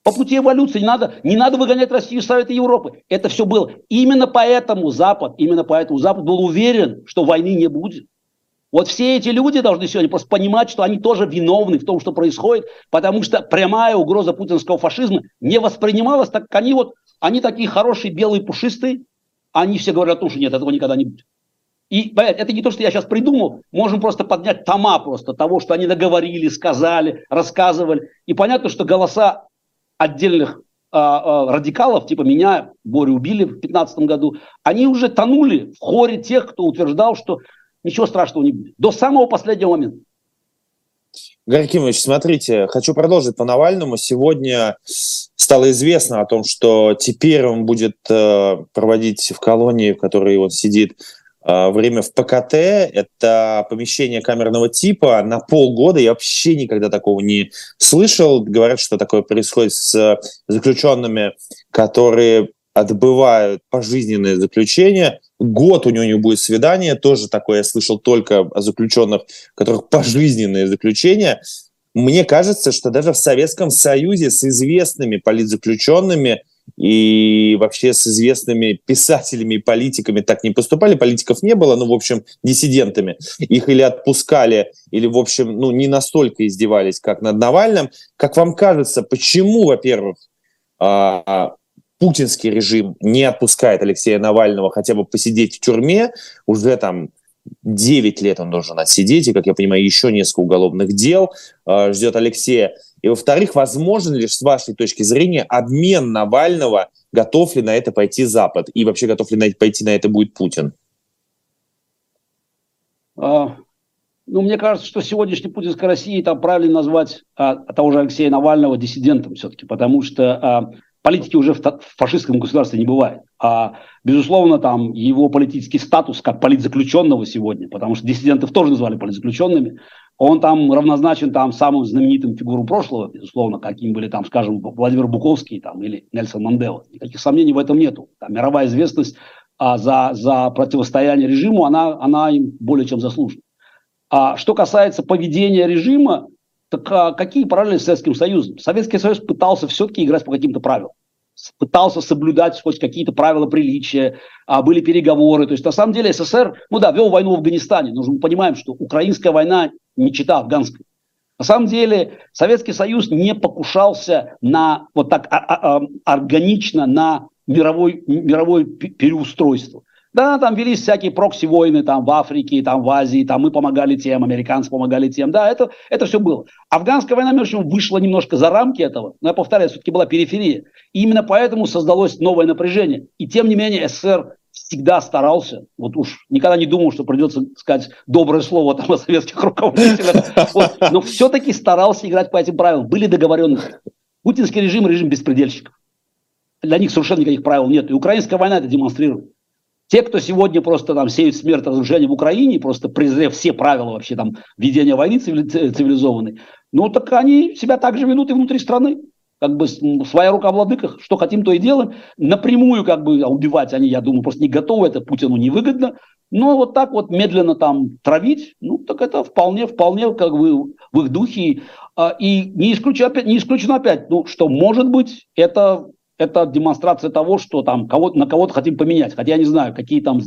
По пути эволюции не надо, не надо выгонять Россию из Совета Европы. Это все было. Именно поэтому Запад, именно поэтому Запад был уверен, что войны не будет. Вот все эти люди должны сегодня просто понимать, что они тоже виновны в том, что происходит, потому что прямая угроза путинского фашизма не воспринималась, так как они вот, они такие хорошие, белые, пушистые, они все говорят что нет, этого никогда не будет. И это не то, что я сейчас придумал, можем просто поднять тома просто того, что они договорили, сказали, рассказывали. И понятно, что голоса отдельных а, а, радикалов, типа меня, Борю убили в 2015 году, они уже тонули в хоре тех, кто утверждал, что ничего страшного не будет. До самого последнего момента. Гарри Кимович, смотрите, хочу продолжить по Навальному. Сегодня стало известно о том, что теперь он будет э, проводить в колонии, в которой он сидит, э, время в ПКТ. Это помещение камерного типа на полгода. Я вообще никогда такого не слышал. Говорят, что такое происходит с заключенными, которые отбывают пожизненное заключение. Год у него не будет свидания, тоже такое я слышал только о заключенных, у которых пожизненное заключение. Мне кажется, что даже в Советском Союзе с известными политзаключенными и вообще с известными писателями и политиками так не поступали. Политиков не было, ну, в общем, диссидентами. Их или отпускали, или, в общем, ну, не настолько издевались, как над Навальным. Как вам кажется, почему, во-первых, а, путинский режим не отпускает Алексея Навального хотя бы посидеть в тюрьме, уже там 9 лет он должен отсидеть, и, как я понимаю, еще несколько уголовных дел э, ждет Алексея. И, во-вторых, возможен ли, с вашей точки зрения, обмен Навального, готов ли на это пойти Запад, и вообще готов ли на это пойти на это будет Путин? А, ну, мне кажется, что сегодняшней путинской России там правильно назвать а, того же Алексея Навального диссидентом все-таки, потому что а, политики уже в фашистском государстве не бывает. А, безусловно, там его политический статус как политзаключенного сегодня, потому что диссидентов тоже назвали политзаключенными, он там равнозначен там самым знаменитым фигурам прошлого, безусловно, каким были там, скажем, Владимир Буковский там, или Нельсон Мандела. Никаких сомнений в этом нету. Там, мировая известность а, за, за противостояние режиму, она, она им более чем заслужена. А что касается поведения режима, так а какие параллели с Советским Союзом? Советский Союз пытался все-таки играть по каким-то правилам. Пытался соблюдать хоть какие-то правила приличия, а были переговоры. То есть, на самом деле, СССР, ну да, вел войну в Афганистане, но мы понимаем, что украинская война не чита афганской. На самом деле, Советский Союз не покушался на вот так а, а, а, органично на мировой, мировое переустройство. Да, там велись всякие прокси-войны там в Африке, там в Азии, там мы помогали тем, американцы помогали тем. Да, это, это все было. Афганская война, между прочим, вышла немножко за рамки этого, но я повторяю, все-таки была периферия. И именно поэтому создалось новое напряжение. И тем не менее СССР всегда старался, вот уж никогда не думал, что придется сказать доброе слово там о советских руководителях, вот, но все-таки старался играть по этим правилам. Были договоренности. Путинский режим – режим беспредельщиков. Для них совершенно никаких правил нет. И украинская война это демонстрирует. Те, кто сегодня просто там сеют смерть, разрушение в Украине, просто презрев все правила вообще там ведения войны цивилизованной, ну так они себя также ведут и внутри страны. Как бы своя рука в ладыках, что хотим, то и делаем. Напрямую как бы убивать они, я думаю, просто не готовы, это Путину невыгодно. Но вот так вот медленно там травить, ну так это вполне, вполне как бы в их духе. А, и не исключено опять, не исключено опять ну, что может быть это это демонстрация того, что там кого на кого-то хотим поменять. Хотя я не знаю, какие там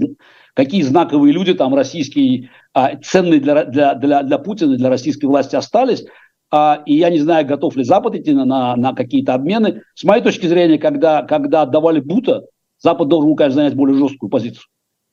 какие знаковые люди там российские, а, ценные для, для, для, для Путина, для российской власти остались. А, и я не знаю, готов ли Запад идти на, на, на какие-то обмены. С моей точки зрения, когда, когда отдавали Бута, Запад должен, конечно, занять более жесткую позицию.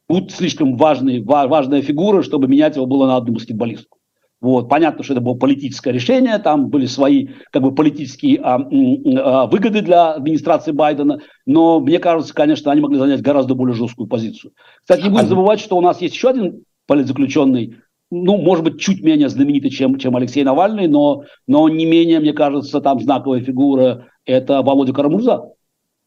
Бут слишком важный, важная фигура, чтобы менять его было на одну баскетболистку. Вот. Понятно, что это было политическое решение, там были свои как бы, политические а, а, выгоды для администрации Байдена, но мне кажется, конечно, они могли занять гораздо более жесткую позицию. Кстати, не будем забывать, что у нас есть еще один политзаключенный, ну, может быть, чуть менее знаменитый, чем, чем Алексей Навальный, но, но не менее, мне кажется, там знаковая фигура – это Володя Карамурза.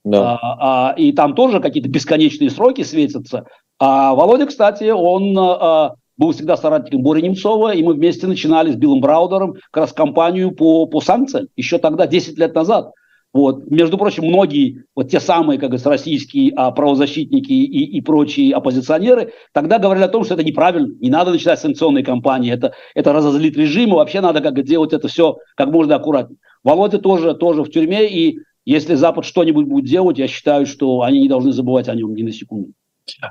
Да. А, а, и там тоже какие-то бесконечные сроки светятся. А Володя, кстати, он а, был всегда соратником Бори Немцова, и мы вместе начинали с Биллом Браудером как раз кампанию по, по санкциям, еще тогда, 10 лет назад. Вот. Между прочим, многие, вот те самые, как говорится, российские а, правозащитники и, и прочие оппозиционеры, тогда говорили о том, что это неправильно, не надо начинать санкционные кампании, это, это разозлит режим, и вообще надо как делать это все как можно аккуратнее. Володя тоже, тоже в тюрьме, и если Запад что-нибудь будет делать, я считаю, что они не должны забывать о нем ни на секунду.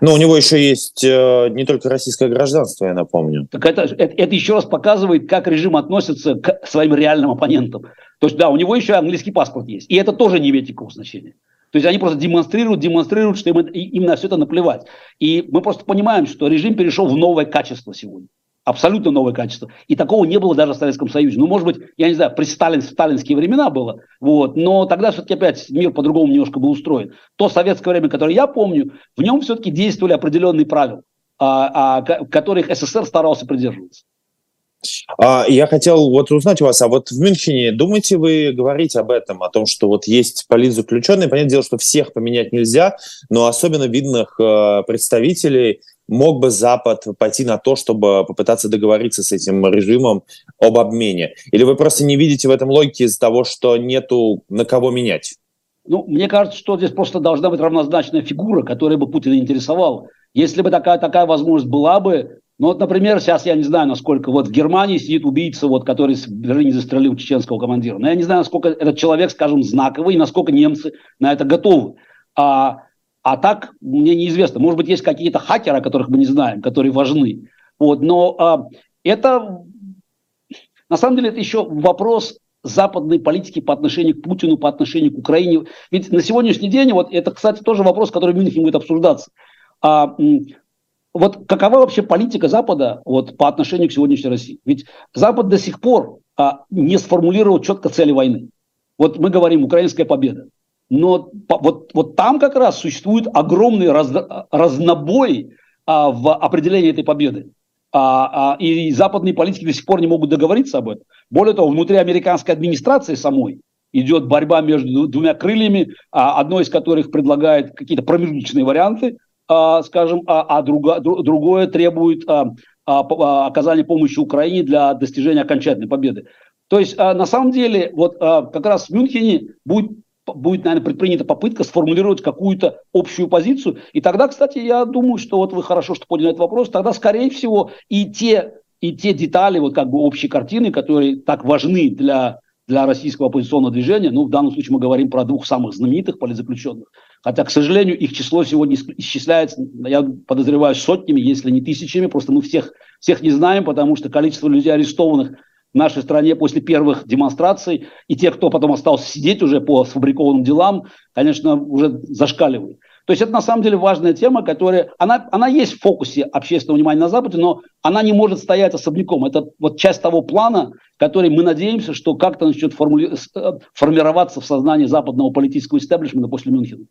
Но у него еще есть э, не только российское гражданство, я напомню. Так это, это, это еще раз показывает, как режим относится к своим реальным оппонентам. То есть, да, у него еще английский паспорт есть. И это тоже не имеет никакого значения. То есть они просто демонстрируют, демонстрируют, что им, им на все это наплевать. И мы просто понимаем, что режим перешел в новое качество сегодня абсолютно новое качество. И такого не было даже в Советском Союзе. Ну, может быть, я не знаю, при Сталин, сталинские времена было, вот, но тогда все-таки опять мир по-другому немножко был устроен. То советское время, которое я помню, в нем все-таки действовали определенные правила, а, а, которых СССР старался придерживаться. А, я хотел вот узнать у вас, а вот в Мюнхене думаете вы говорить об этом, о том, что вот есть политзаключенные, понятное дело, что всех поменять нельзя, но особенно видных э, представителей мог бы Запад пойти на то, чтобы попытаться договориться с этим режимом об обмене? Или вы просто не видите в этом логики из-за того, что нету на кого менять? Ну, мне кажется, что здесь просто должна быть равнозначная фигура, которая бы Путина интересовала. Если бы такая, такая возможность была бы, Ну вот, например, сейчас я не знаю, насколько вот в Германии сидит убийца, вот, который в Берлине застрелил чеченского командира. Но я не знаю, насколько этот человек, скажем, знаковый, и насколько немцы на это готовы. А, а так мне неизвестно. Может быть, есть какие-то хакеры, о которых мы не знаем, которые важны. Вот, но а, это на самом деле это еще вопрос западной политики по отношению к Путину, по отношению к Украине. Ведь на сегодняшний день, вот это, кстати, тоже вопрос, который в Мюнхене будет обсуждаться. А, вот какова вообще политика Запада вот, по отношению к сегодняшней России? Ведь Запад до сих пор а, не сформулировал четко цели войны. Вот мы говорим украинская победа. Но вот, вот там как раз существует огромный раз, разнобой а, в определении этой победы. А, а, и западные политики до сих пор не могут договориться об этом. Более того, внутри американской администрации самой идет борьба между двумя крыльями, а, одной из которых предлагает какие-то промежуточные варианты, а, скажем, а, а друга, другое требует оказания помощи Украине для достижения окончательной победы. То есть, на самом деле, вот как раз в Мюнхене будет будет, наверное, предпринята попытка сформулировать какую-то общую позицию. И тогда, кстати, я думаю, что вот вы хорошо, что подняли этот вопрос, тогда, скорее всего, и те, и те детали, вот как бы общей картины, которые так важны для для российского оппозиционного движения. Ну, в данном случае мы говорим про двух самых знаменитых политзаключенных. Хотя, к сожалению, их число сегодня исчисляется, я подозреваю, сотнями, если не тысячами. Просто мы всех, всех не знаем, потому что количество людей арестованных в нашей стране после первых демонстраций и тех, кто потом остался сидеть уже по сфабрикованным делам, конечно, уже зашкаливает. То есть это на самом деле важная тема, которая, она, она есть в фокусе общественного внимания на Западе, но она не может стоять особняком. Это вот часть того плана, который мы надеемся, что как-то начнет формули... Э, формироваться в сознании западного политического истеблишмента после Мюнхена.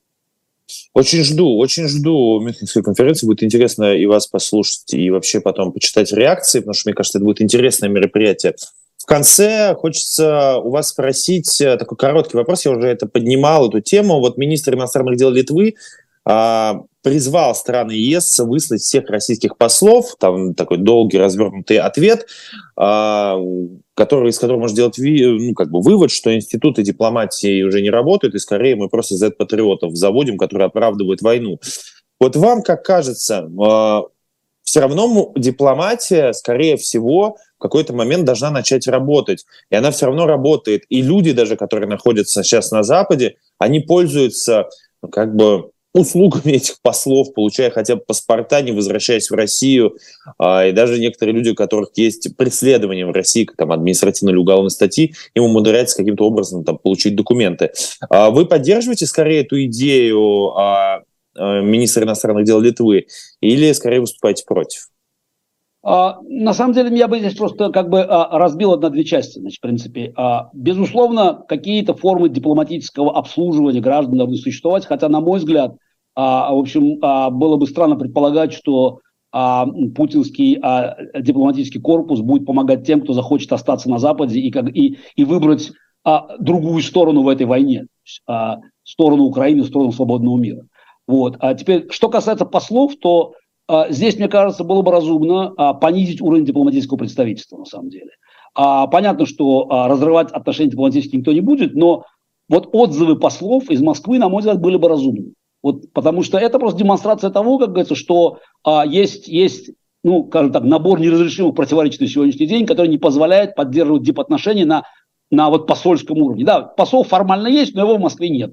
Очень жду, очень жду Мюнхенской конференции. Будет интересно и вас послушать, и вообще потом почитать реакции, потому что, мне кажется, это будет интересное мероприятие. В конце хочется у вас спросить э, такой короткий вопрос. Я уже это поднимал, эту тему. Вот министр иностранных дел Литвы а, призвал страны ЕС выслать всех российских послов, там такой долгий развернутый ответ, а, который, из которого можно сделать ну, как бы вывод, что институты дипломатии уже не работают, и скорее мы просто Z-патриотов заводим, которые оправдывают войну. Вот вам, как кажется, а, все равно дипломатия, скорее всего, в какой-то момент должна начать работать. И она все равно работает. И люди даже, которые находятся сейчас на Западе, они пользуются ну, как бы услугами этих послов, получая хотя бы паспорта, не возвращаясь в Россию. А, и даже некоторые люди, у которых есть преследование в России, там административные или уголовные статьи, им умудряется каким-то образом там, получить документы. А вы поддерживаете скорее эту идею а, министра иностранных дел Литвы или скорее выступаете против? На самом деле, я бы здесь просто как бы разбил на две части, значит, в принципе. Безусловно, какие-то формы дипломатического обслуживания граждан должны существовать, хотя, на мой взгляд, в общем, было бы странно предполагать, что путинский дипломатический корпус будет помогать тем, кто захочет остаться на Западе и, как, и, и выбрать другую сторону в этой войне, сторону Украины, сторону свободного мира. Вот. А теперь, что касается послов, то а, здесь, мне кажется, было бы разумно а, понизить уровень дипломатического представительства, на самом деле. А, понятно, что разрывать отношения дипломатические никто не будет, но вот отзывы послов из Москвы, на мой взгляд, были бы разумны. Вот, потому что это просто демонстрация того, как говорится, что а, есть, есть ну, скажем так, набор неразрешимых противоречий на сегодняшний день, который не позволяет поддерживать дипотношения на, на вот посольском уровне. Да, посол формально есть, но его в Москве нет.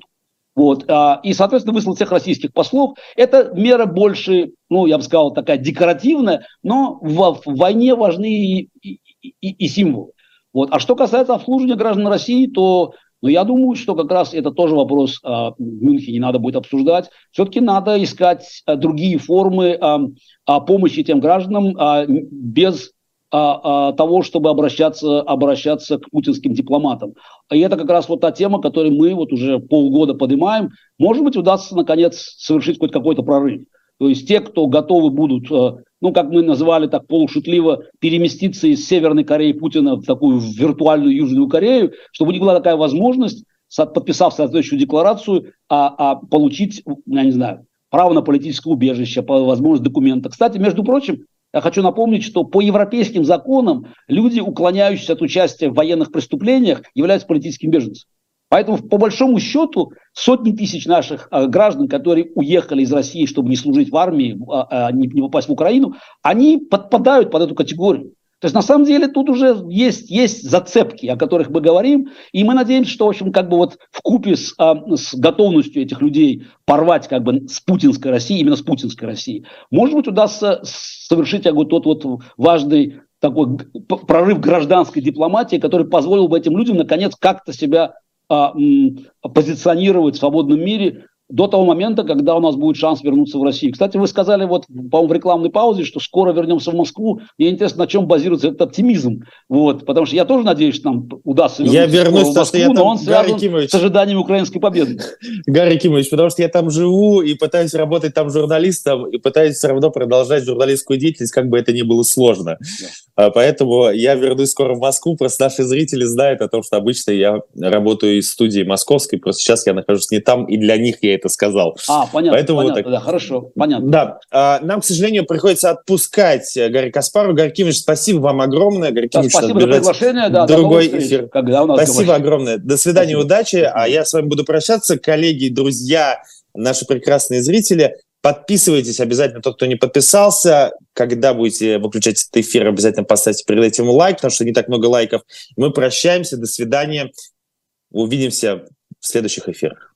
Вот, а, и, соответственно, выслал всех российских послов. Это мера больше, ну, я бы сказал, такая декоративная, но в, в войне важны и, и, и, и символы. Вот. А что касается обслуживания граждан России, то ну, я думаю, что как раз это тоже вопрос а, в Мюнхене надо будет обсуждать. Все-таки надо искать а, другие формы а, а, помощи тем гражданам а, без того, чтобы обращаться, обращаться к путинским дипломатам. И это как раз вот та тема, которую мы вот уже полгода поднимаем. Может быть, удастся наконец совершить хоть какой-то прорыв. То есть те, кто готовы будут, э, ну, как мы называли так полушутливо, переместиться из Северной Кореи Путина в такую виртуальную Южную Корею, чтобы у них была такая возможность, подписав соответствующую декларацию, а, а получить, я не знаю, право на политическое убежище, возможность документа. Кстати, между прочим, я хочу напомнить, что по европейским законам люди, уклоняющиеся от участия в военных преступлениях, являются политическими беженцами. Поэтому, по большому счету, сотни тысяч наших э, граждан, которые уехали из России, чтобы не служить в армии, э, не, не попасть в Украину, они подпадают под эту категорию. То есть на самом деле тут уже есть, есть зацепки, о которых мы говорим, и мы надеемся, что в общем как бы вот в купе с, а, с готовностью этих людей порвать как бы с путинской Россией, именно с путинской Россией, может быть удастся совершить как бы тот вот важный такой прорыв гражданской дипломатии, который позволил бы этим людям наконец как-то себя а, позиционировать в свободном мире до того момента, когда у нас будет шанс вернуться в Россию. Кстати, вы сказали вот, по-моему, в рекламной паузе, что скоро вернемся в Москву. Мне интересно, на чем базируется этот оптимизм. Вот, потому что я тоже надеюсь, что нам удастся я вернусь, в Москву, я но он связан Кимович, с ожиданием украинской победы. Гарри Кимович, потому что я там живу и пытаюсь работать там журналистом, и пытаюсь все равно продолжать журналистскую деятельность, как бы это ни было сложно. Да. Поэтому я вернусь скоро в Москву. Просто наши зрители знают о том, что обычно я работаю из студии московской, просто сейчас я нахожусь не там, и для них я это сказал. А, понятно, Поэтому понятно, вот так. да, хорошо, понятно. Да, а, нам, к сожалению, приходится отпускать э, Гарри Каспару. Гарри Кимович, спасибо вам огромное. Гарри да, спасибо за приглашение, да, другой эфир. Когда у нас спасибо говорит. огромное. До свидания, спасибо. удачи. А я с вами буду прощаться. Коллеги, друзья, наши прекрасные зрители, Подписывайтесь обязательно, тот, кто не подписался. Когда будете выключать этот эфир, обязательно поставьте перед этим лайк, потому что не так много лайков. Мы прощаемся. До свидания. Увидимся в следующих эфирах.